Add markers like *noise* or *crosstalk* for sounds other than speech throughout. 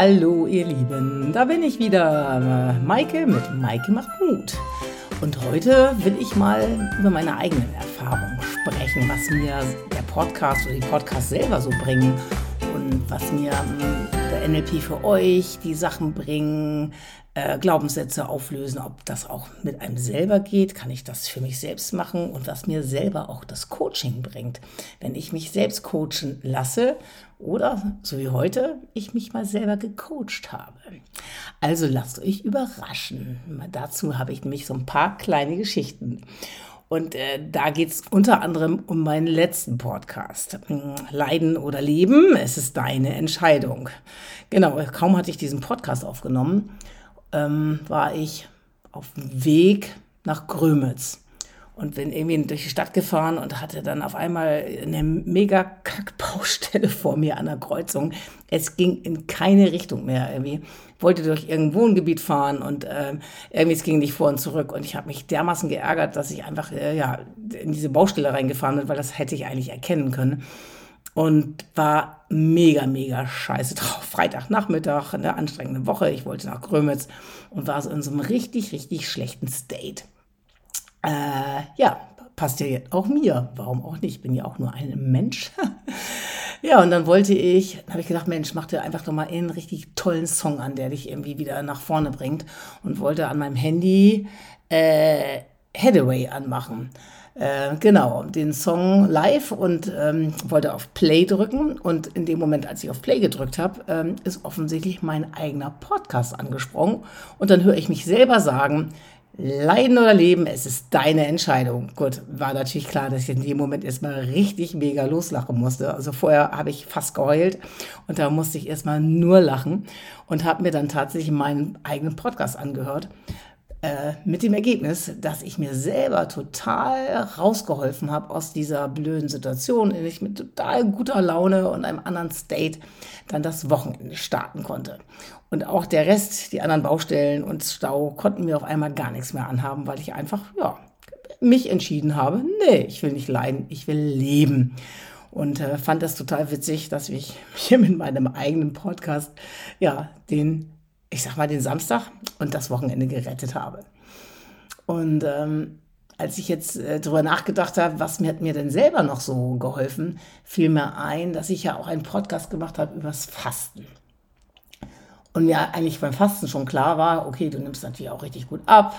Hallo ihr Lieben, da bin ich wieder, Maike mit Maike macht Mut. Und heute will ich mal über meine eigenen Erfahrungen sprechen, was mir der Podcast oder die Podcasts selber so bringen und was mir hm, der NLP für euch die Sachen bringen, äh, Glaubenssätze auflösen, ob das auch mit einem selber geht, kann ich das für mich selbst machen und was mir selber auch das Coaching bringt. Wenn ich mich selbst coachen lasse oder, so wie heute, ich mich mal selber gecoacht habe. Also lasst euch überraschen. Dazu habe ich nämlich so ein paar kleine Geschichten. Und äh, da geht es unter anderem um meinen letzten Podcast. Hm, Leiden oder Leben, es ist deine Entscheidung. Genau, kaum hatte ich diesen Podcast aufgenommen, ähm, war ich auf dem Weg nach Grömitz und bin irgendwie durch die Stadt gefahren und hatte dann auf einmal eine mega Kackbaustelle vor mir an der Kreuzung. Es ging in keine Richtung mehr irgendwie. Wollte durch irgendein Wohngebiet fahren und äh, irgendwie es ging nicht vor und zurück. Und ich habe mich dermaßen geärgert, dass ich einfach äh, ja, in diese Baustelle reingefahren bin, weil das hätte ich eigentlich erkennen können und war mega, mega scheiße drauf. *laughs* Freitagnachmittag, eine anstrengende Woche. Ich wollte nach Grömitz und war so in so einem richtig, richtig schlechten State. Äh, ja, passt ja jetzt auch mir. Warum auch nicht? Ich bin ja auch nur ein Mensch. *laughs* ja, und dann wollte ich, habe ich gedacht, Mensch, mach dir einfach doch mal einen richtig tollen Song an, der dich irgendwie wieder nach vorne bringt. Und wollte an meinem Handy äh, Hathaway anmachen. Äh, genau, den Song live und ähm, wollte auf Play drücken. Und in dem Moment, als ich auf Play gedrückt habe, ähm, ist offensichtlich mein eigener Podcast angesprungen. Und dann höre ich mich selber sagen, Leiden oder Leben, es ist deine Entscheidung. Gut, war natürlich klar, dass ich in dem Moment erstmal richtig mega loslachen musste. Also vorher habe ich fast geheult und da musste ich erstmal nur lachen und habe mir dann tatsächlich meinen eigenen Podcast angehört. Äh, mit dem Ergebnis, dass ich mir selber total rausgeholfen habe aus dieser blöden Situation, in der ich mit total guter Laune und einem anderen State dann das Wochenende starten konnte. Und auch der Rest, die anderen Baustellen und Stau konnten mir auf einmal gar nichts mehr anhaben, weil ich einfach, ja, mich entschieden habe, nee, ich will nicht leiden, ich will leben. Und äh, fand das total witzig, dass ich *laughs* hier mit meinem eigenen Podcast, ja, den ich sag mal, den Samstag und das Wochenende gerettet habe. Und ähm, als ich jetzt äh, darüber nachgedacht habe, was mir hat mir denn selber noch so geholfen, fiel mir ein, dass ich ja auch einen Podcast gemacht habe übers Fasten. Und mir eigentlich beim Fasten schon klar war, okay, du nimmst natürlich auch richtig gut ab,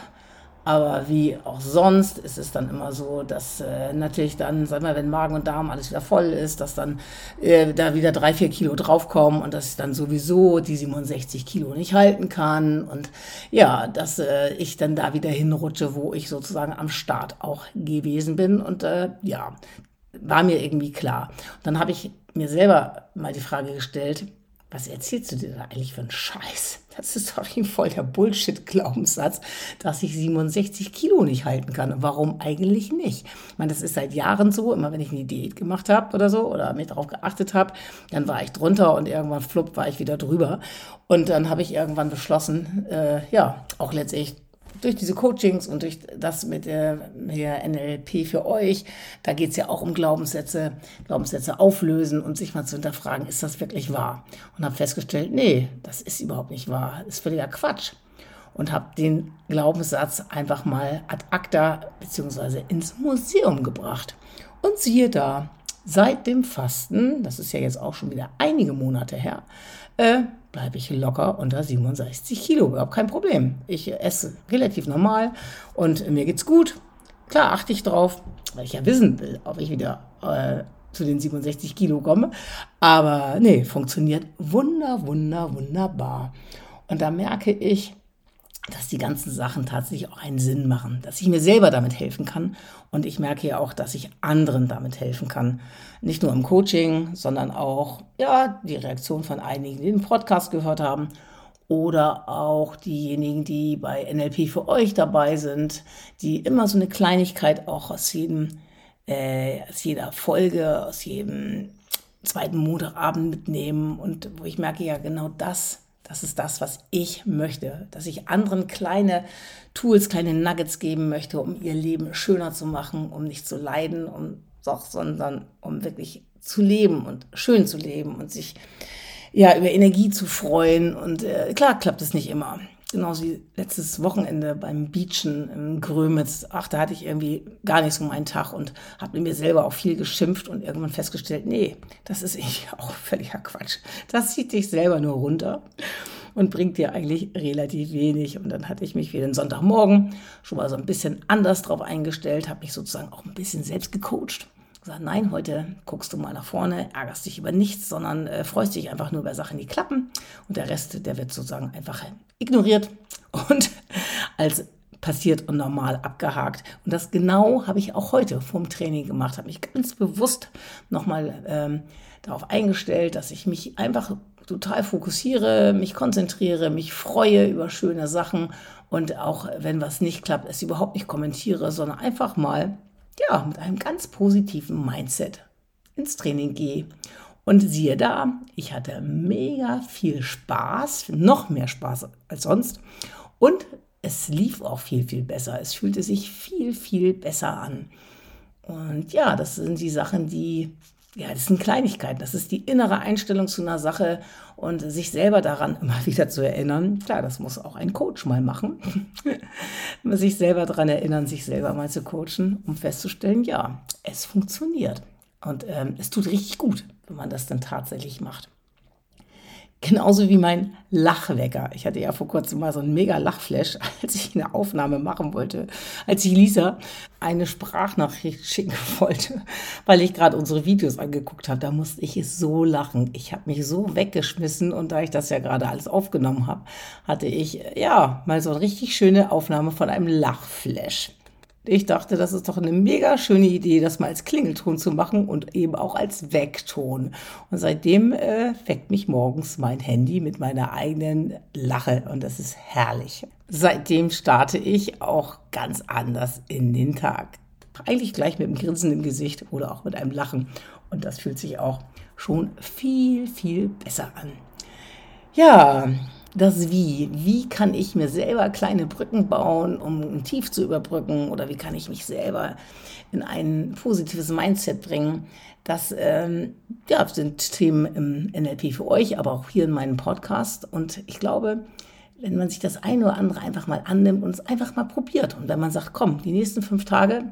aber wie auch sonst ist es dann immer so, dass äh, natürlich dann, sag mal, wenn Magen und Darm alles wieder voll ist, dass dann äh, da wieder drei, vier Kilo draufkommen und dass ich dann sowieso die 67 Kilo nicht halten kann. Und ja, dass äh, ich dann da wieder hinrutsche, wo ich sozusagen am Start auch gewesen bin. Und äh, ja, war mir irgendwie klar. Und dann habe ich mir selber mal die Frage gestellt, was erzählst du dir da eigentlich für einen Scheiß? Das ist doch ein voll der Bullshit-Glaubenssatz, dass ich 67 Kilo nicht halten kann. warum eigentlich nicht? Ich meine, das ist seit Jahren so. Immer wenn ich eine Diät gemacht habe oder so oder mir darauf geachtet habe, dann war ich drunter und irgendwann flupp war ich wieder drüber. Und dann habe ich irgendwann beschlossen, äh, ja, auch letztlich durch diese Coachings und durch das mit der, der NLP für euch, da geht es ja auch um Glaubenssätze, Glaubenssätze auflösen und sich mal zu hinterfragen, ist das wirklich wahr? Und habe festgestellt, nee, das ist überhaupt nicht wahr, das ist völliger Quatsch. Und habe den Glaubenssatz einfach mal ad acta bzw. ins Museum gebracht. Und siehe da, seit dem Fasten, das ist ja jetzt auch schon wieder einige Monate her, äh, bleibe ich locker unter 67 Kilo. Überhaupt kein Problem. Ich esse relativ normal und mir geht's gut. Klar achte ich drauf, weil ich ja wissen will, ob ich wieder äh, zu den 67 Kilo komme. Aber nee, funktioniert wunder, wunder, wunderbar. Und da merke ich, dass die ganzen Sachen tatsächlich auch einen Sinn machen, dass ich mir selber damit helfen kann. Und ich merke ja auch, dass ich anderen damit helfen kann. Nicht nur im Coaching, sondern auch ja, die Reaktion von einigen, die den Podcast gehört haben. Oder auch diejenigen, die bei NLP für euch dabei sind, die immer so eine Kleinigkeit auch aus jedem äh, aus jeder Folge, aus jedem zweiten Montagabend mitnehmen. Und wo ich merke, ja, genau das das ist das, was ich möchte, dass ich anderen kleine Tools, kleine Nuggets geben möchte, um ihr Leben schöner zu machen, um nicht zu leiden, um, doch, sondern um wirklich zu leben und schön zu leben und sich ja, über Energie zu freuen. Und äh, klar klappt es nicht immer. Genauso wie letztes Wochenende beim Beachen im Grömitz. Ach, da hatte ich irgendwie gar nicht so meinen Tag und habe mir selber auch viel geschimpft und irgendwann festgestellt, nee, das ist irgendwie *laughs* auch völliger Quatsch. Das zieht dich selber nur runter und bringt dir eigentlich relativ wenig. Und dann hatte ich mich für den Sonntagmorgen schon mal so ein bisschen anders drauf eingestellt, habe mich sozusagen auch ein bisschen selbst gecoacht gesagt, nein, heute guckst du mal nach vorne, ärgerst dich über nichts, sondern äh, freust dich einfach nur über Sachen, die klappen. Und der Rest, der wird sozusagen einfach ignoriert und *laughs* als passiert und normal abgehakt. Und das genau habe ich auch heute vorm Training gemacht, habe mich ganz bewusst nochmal ähm, darauf eingestellt, dass ich mich einfach total fokussiere, mich konzentriere, mich freue über schöne Sachen und auch wenn was nicht klappt, es überhaupt nicht kommentiere, sondern einfach mal ja, mit einem ganz positiven Mindset ins Training gehe. Und siehe da, ich hatte mega viel Spaß, noch mehr Spaß als sonst. Und es lief auch viel, viel besser. Es fühlte sich viel, viel besser an. Und ja, das sind die Sachen, die ja, das sind Kleinigkeiten. Das ist die innere Einstellung zu einer Sache und sich selber daran immer *laughs* wieder zu erinnern. Klar, das muss auch ein Coach mal machen. *laughs* sich selber daran erinnern, sich selber mal zu coachen, um festzustellen, ja, es funktioniert. Und ähm, es tut richtig gut, wenn man das dann tatsächlich macht. Genauso wie mein Lachwecker. Ich hatte ja vor kurzem mal so einen mega Lachflash, *laughs* als ich eine Aufnahme machen wollte, als ich Lisa eine Sprachnachricht schicken *laughs* wollte, weil ich gerade unsere Videos angeguckt habe. Da musste ich so lachen. Ich habe mich so weggeschmissen und da ich das ja gerade alles aufgenommen habe, hatte ich ja mal so eine richtig schöne Aufnahme von einem Lachflash. Ich dachte, das ist doch eine mega schöne Idee, das mal als Klingelton zu machen und eben auch als Weckton. Und seitdem äh, weckt mich morgens mein Handy mit meiner eigenen Lache und das ist herrlich. Seitdem starte ich auch ganz anders in den Tag. Eigentlich gleich mit einem Grinsen im Gesicht oder auch mit einem Lachen. Und das fühlt sich auch schon viel, viel besser an. Ja, das Wie. Wie kann ich mir selber kleine Brücken bauen, um ein Tief zu überbrücken? Oder wie kann ich mich selber in ein positives Mindset bringen? Das ähm, ja, sind Themen im NLP für euch, aber auch hier in meinem Podcast. Und ich glaube, wenn man sich das eine oder andere einfach mal annimmt und es einfach mal probiert und wenn man sagt, komm, die nächsten fünf Tage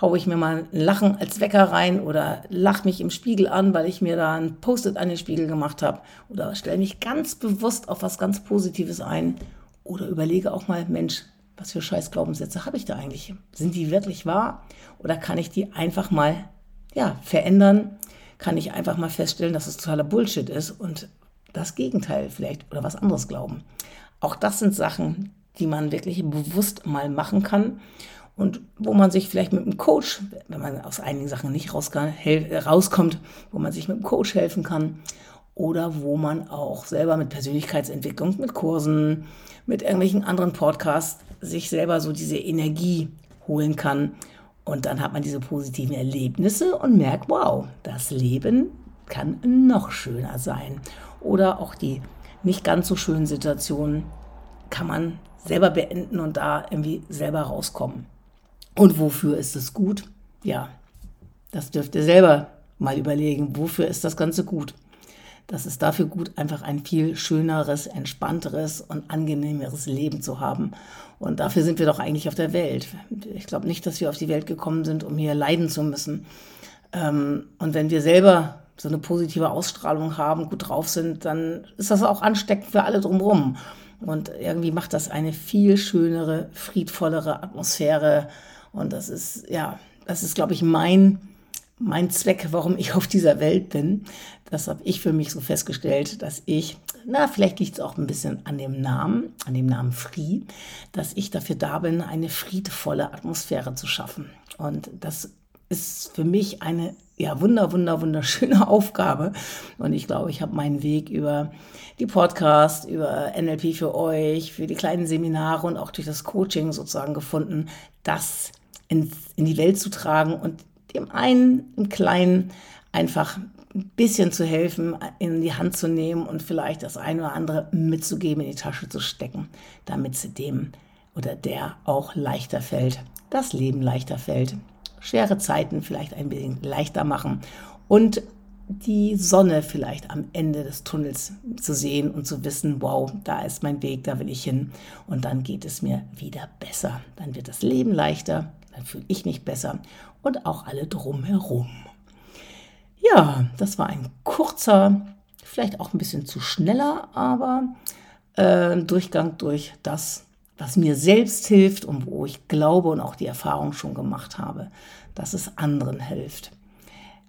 haue ich mir mal ein Lachen als Wecker rein oder lach mich im Spiegel an, weil ich mir da ein Post-it an den Spiegel gemacht habe oder stelle mich ganz bewusst auf was ganz Positives ein oder überlege auch mal, Mensch, was für scheiß Glaubenssätze habe ich da eigentlich? Sind die wirklich wahr oder kann ich die einfach mal ja, verändern? Kann ich einfach mal feststellen, dass es totaler Bullshit ist und das Gegenteil vielleicht oder was anderes glauben? Auch das sind Sachen, die man wirklich bewusst mal machen kann und wo man sich vielleicht mit einem Coach, wenn man aus einigen Sachen nicht rauskommt, wo man sich mit einem Coach helfen kann oder wo man auch selber mit Persönlichkeitsentwicklung, mit Kursen, mit irgendwelchen anderen Podcasts sich selber so diese Energie holen kann. Und dann hat man diese positiven Erlebnisse und merkt, wow, das Leben kann noch schöner sein. Oder auch die nicht ganz so schönen Situationen kann man selber beenden und da irgendwie selber rauskommen. Und wofür ist es gut? Ja, das dürft ihr selber mal überlegen. Wofür ist das Ganze gut? Das ist dafür gut, einfach ein viel schöneres, entspannteres und angenehmeres Leben zu haben. Und dafür sind wir doch eigentlich auf der Welt. Ich glaube nicht, dass wir auf die Welt gekommen sind, um hier leiden zu müssen. Ähm, und wenn wir selber so eine positive Ausstrahlung haben, gut drauf sind, dann ist das auch ansteckend für alle drumherum. Und irgendwie macht das eine viel schönere, friedvollere Atmosphäre und das ist, ja, das ist, glaube ich, mein, mein Zweck, warum ich auf dieser Welt bin. Das habe ich für mich so festgestellt, dass ich, na, vielleicht liegt es auch ein bisschen an dem Namen, an dem Namen Free, dass ich dafür da bin, eine friedvolle Atmosphäre zu schaffen. Und das ist für mich eine ja, wunder, wunder, wunderschöne *laughs* Aufgabe. Und ich glaube, ich habe meinen Weg über die Podcasts, über NLP für euch, für die kleinen Seminare und auch durch das Coaching sozusagen gefunden, das in, in die Welt zu tragen und dem einen im Kleinen einfach ein bisschen zu helfen, in die Hand zu nehmen und vielleicht das eine oder andere mitzugeben, in die Tasche zu stecken, damit es dem oder der auch leichter fällt, das Leben leichter fällt, schwere Zeiten vielleicht ein bisschen leichter machen und die Sonne vielleicht am Ende des Tunnels zu sehen und zu wissen, wow, da ist mein Weg, da will ich hin und dann geht es mir wieder besser. Dann wird das Leben leichter, dann fühle ich mich besser und auch alle drumherum. Ja, das war ein kurzer, vielleicht auch ein bisschen zu schneller, aber äh, Durchgang durch das, was mir selbst hilft und wo ich glaube und auch die Erfahrung schon gemacht habe, dass es anderen hilft.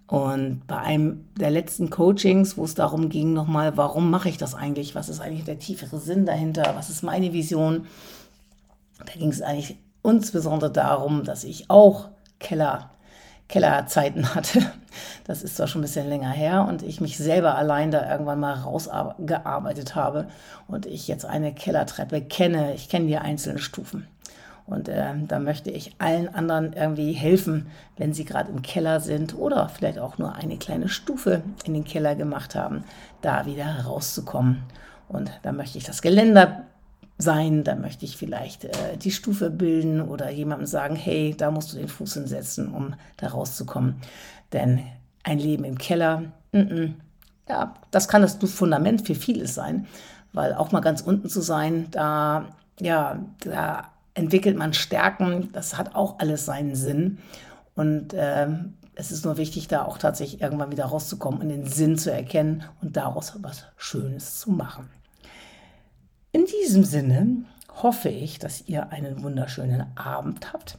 Und bei einem der letzten Coachings, wo es darum ging, nochmal, warum mache ich das eigentlich? Was ist eigentlich der tiefere Sinn dahinter? Was ist meine Vision? Da ging es eigentlich insbesondere darum, dass ich auch Keller, Kellerzeiten hatte. Das ist zwar schon ein bisschen länger her und ich mich selber allein da irgendwann mal rausgearbeitet habe und ich jetzt eine Kellertreppe kenne. Ich kenne die einzelnen Stufen. Und äh, da möchte ich allen anderen irgendwie helfen, wenn sie gerade im Keller sind oder vielleicht auch nur eine kleine Stufe in den Keller gemacht haben, da wieder rauszukommen. Und da möchte ich das Geländer sein, da möchte ich vielleicht äh, die Stufe bilden oder jemandem sagen, hey, da musst du den Fuß hinsetzen, um da rauszukommen. Denn ein Leben im Keller, mm -mm, ja, das kann das Fundament für vieles sein, weil auch mal ganz unten zu sein, da, ja, da entwickelt man Stärken. Das hat auch alles seinen Sinn. Und äh, es ist nur wichtig, da auch tatsächlich irgendwann wieder rauszukommen und den Sinn zu erkennen und daraus was Schönes zu machen. In diesem Sinne hoffe ich, dass ihr einen wunderschönen Abend habt.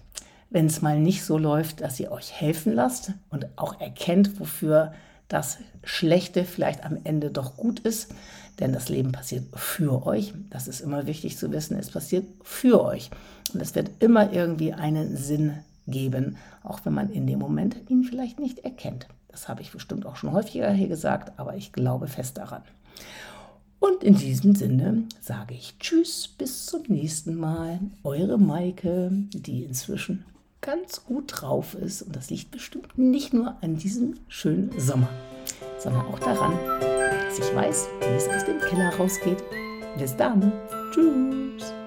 Wenn es mal nicht so läuft, dass ihr euch helfen lasst und auch erkennt, wofür das Schlechte vielleicht am Ende doch gut ist, denn das Leben passiert für euch. Das ist immer wichtig zu wissen. Es passiert für euch. Und es wird immer irgendwie einen Sinn geben, auch wenn man in dem Moment ihn vielleicht nicht erkennt. Das habe ich bestimmt auch schon häufiger hier gesagt, aber ich glaube fest daran. Und in diesem Sinne sage ich Tschüss, bis zum nächsten Mal. Eure Maike, die inzwischen ganz gut drauf ist. Und das liegt bestimmt nicht nur an diesem schönen Sommer, sondern auch daran, dass ich weiß, wie es aus dem Keller rausgeht. Bis dann. Tschüss.